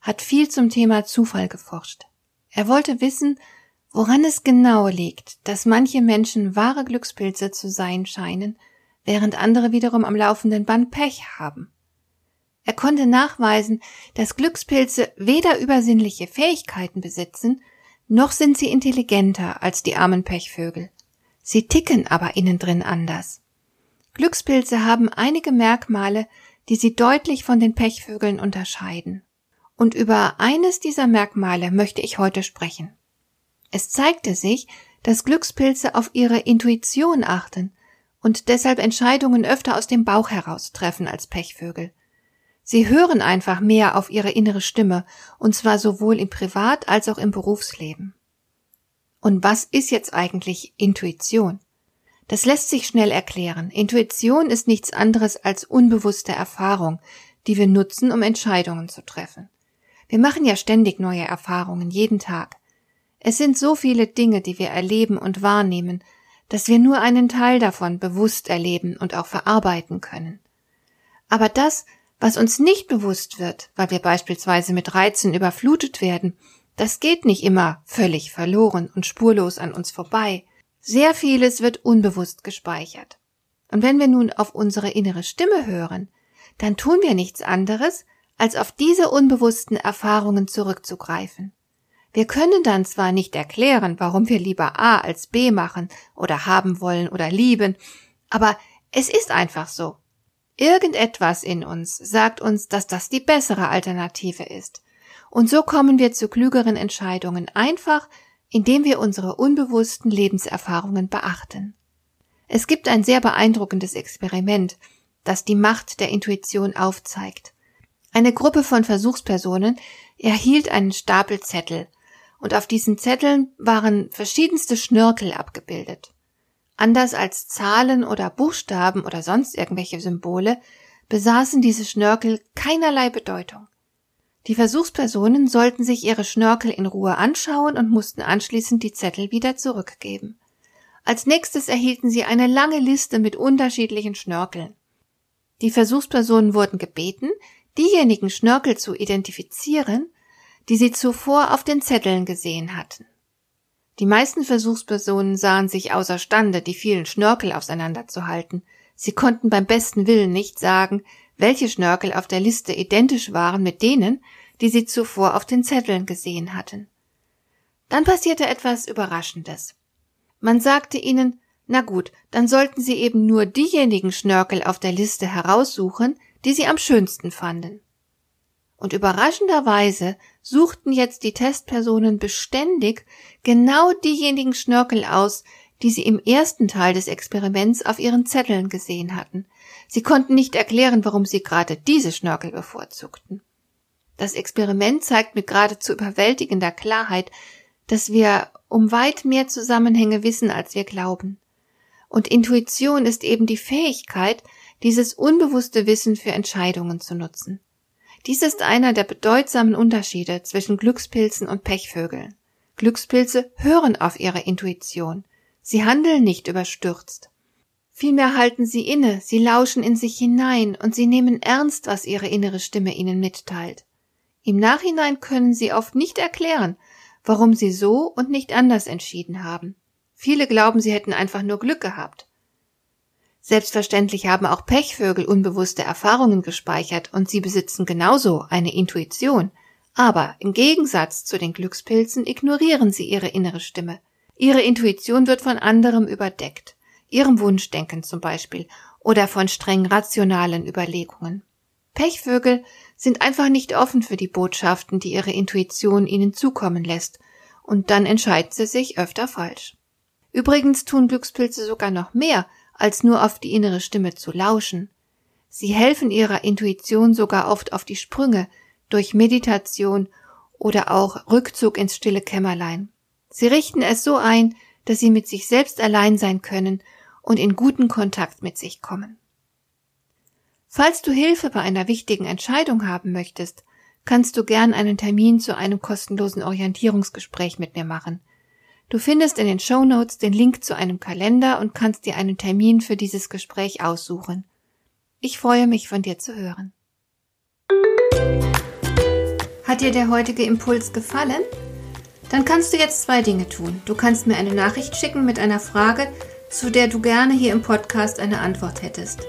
hat viel zum Thema Zufall geforscht. Er wollte wissen, woran es genau liegt, dass manche Menschen wahre Glückspilze zu sein scheinen, während andere wiederum am laufenden Band Pech haben. Er konnte nachweisen, dass Glückspilze weder übersinnliche Fähigkeiten besitzen, noch sind sie intelligenter als die armen Pechvögel. Sie ticken aber innen drin anders. Glückspilze haben einige Merkmale, die sie deutlich von den Pechvögeln unterscheiden. Und über eines dieser Merkmale möchte ich heute sprechen. Es zeigte sich, dass Glückspilze auf ihre Intuition achten und deshalb Entscheidungen öfter aus dem Bauch heraus treffen als Pechvögel. Sie hören einfach mehr auf ihre innere Stimme, und zwar sowohl im Privat- als auch im Berufsleben. Und was ist jetzt eigentlich Intuition? Das lässt sich schnell erklären. Intuition ist nichts anderes als unbewusste Erfahrung, die wir nutzen, um Entscheidungen zu treffen. Wir machen ja ständig neue Erfahrungen, jeden Tag. Es sind so viele Dinge, die wir erleben und wahrnehmen, dass wir nur einen Teil davon bewusst erleben und auch verarbeiten können. Aber das, was uns nicht bewusst wird, weil wir beispielsweise mit Reizen überflutet werden, das geht nicht immer völlig verloren und spurlos an uns vorbei. Sehr vieles wird unbewusst gespeichert. Und wenn wir nun auf unsere innere Stimme hören, dann tun wir nichts anderes, als auf diese unbewussten Erfahrungen zurückzugreifen. Wir können dann zwar nicht erklären, warum wir lieber A als B machen oder haben wollen oder lieben, aber es ist einfach so. Irgendetwas in uns sagt uns, dass das die bessere Alternative ist. Und so kommen wir zu klügeren Entscheidungen einfach, indem wir unsere unbewussten Lebenserfahrungen beachten. Es gibt ein sehr beeindruckendes Experiment, das die Macht der Intuition aufzeigt. Eine Gruppe von Versuchspersonen erhielt einen Stapel Zettel, und auf diesen Zetteln waren verschiedenste Schnörkel abgebildet. Anders als Zahlen oder Buchstaben oder sonst irgendwelche Symbole besaßen diese Schnörkel keinerlei Bedeutung. Die Versuchspersonen sollten sich ihre Schnörkel in Ruhe anschauen und mussten anschließend die Zettel wieder zurückgeben. Als nächstes erhielten sie eine lange Liste mit unterschiedlichen Schnörkeln. Die Versuchspersonen wurden gebeten, diejenigen Schnörkel zu identifizieren, die sie zuvor auf den Zetteln gesehen hatten. Die meisten Versuchspersonen sahen sich außerstande, die vielen Schnörkel auseinanderzuhalten. Sie konnten beim besten Willen nicht sagen, welche Schnörkel auf der Liste identisch waren mit denen, die sie zuvor auf den Zetteln gesehen hatten. Dann passierte etwas Überraschendes. Man sagte ihnen, na gut, dann sollten sie eben nur diejenigen Schnörkel auf der Liste heraussuchen, die sie am schönsten fanden. Und überraschenderweise suchten jetzt die Testpersonen beständig genau diejenigen Schnörkel aus, die sie im ersten Teil des Experiments auf ihren Zetteln gesehen hatten. Sie konnten nicht erklären, warum sie gerade diese Schnörkel bevorzugten. Das Experiment zeigt mit geradezu überwältigender Klarheit, dass wir um weit mehr Zusammenhänge wissen, als wir glauben. Und Intuition ist eben die Fähigkeit, dieses unbewusste Wissen für Entscheidungen zu nutzen. Dies ist einer der bedeutsamen Unterschiede zwischen Glückspilzen und Pechvögeln. Glückspilze hören auf ihre Intuition. Sie handeln nicht überstürzt. Vielmehr halten sie inne, sie lauschen in sich hinein und sie nehmen ernst, was ihre innere Stimme ihnen mitteilt. Im Nachhinein können sie oft nicht erklären, warum sie so und nicht anders entschieden haben. Viele glauben, sie hätten einfach nur Glück gehabt. Selbstverständlich haben auch Pechvögel unbewusste Erfahrungen gespeichert und sie besitzen genauso eine Intuition. Aber im Gegensatz zu den Glückspilzen ignorieren sie ihre innere Stimme. Ihre Intuition wird von anderem überdeckt, ihrem Wunschdenken zum Beispiel oder von streng rationalen Überlegungen. Pechvögel sind einfach nicht offen für die Botschaften, die ihre Intuition ihnen zukommen lässt, und dann entscheiden sie sich öfter falsch. Übrigens tun Glückspilze sogar noch mehr, als nur auf die innere Stimme zu lauschen. Sie helfen ihrer Intuition sogar oft auf die Sprünge durch Meditation oder auch Rückzug ins stille Kämmerlein. Sie richten es so ein, dass sie mit sich selbst allein sein können und in guten Kontakt mit sich kommen. Falls du Hilfe bei einer wichtigen Entscheidung haben möchtest, kannst du gern einen Termin zu einem kostenlosen Orientierungsgespräch mit mir machen. Du findest in den Show Notes den Link zu einem Kalender und kannst dir einen Termin für dieses Gespräch aussuchen. Ich freue mich, von dir zu hören. Hat dir der heutige Impuls gefallen? Dann kannst du jetzt zwei Dinge tun. Du kannst mir eine Nachricht schicken mit einer Frage, zu der du gerne hier im Podcast eine Antwort hättest.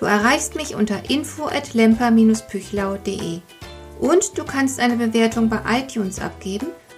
Du erreichst mich unter info@lemper-püchlau.de. Und du kannst eine Bewertung bei iTunes abgeben –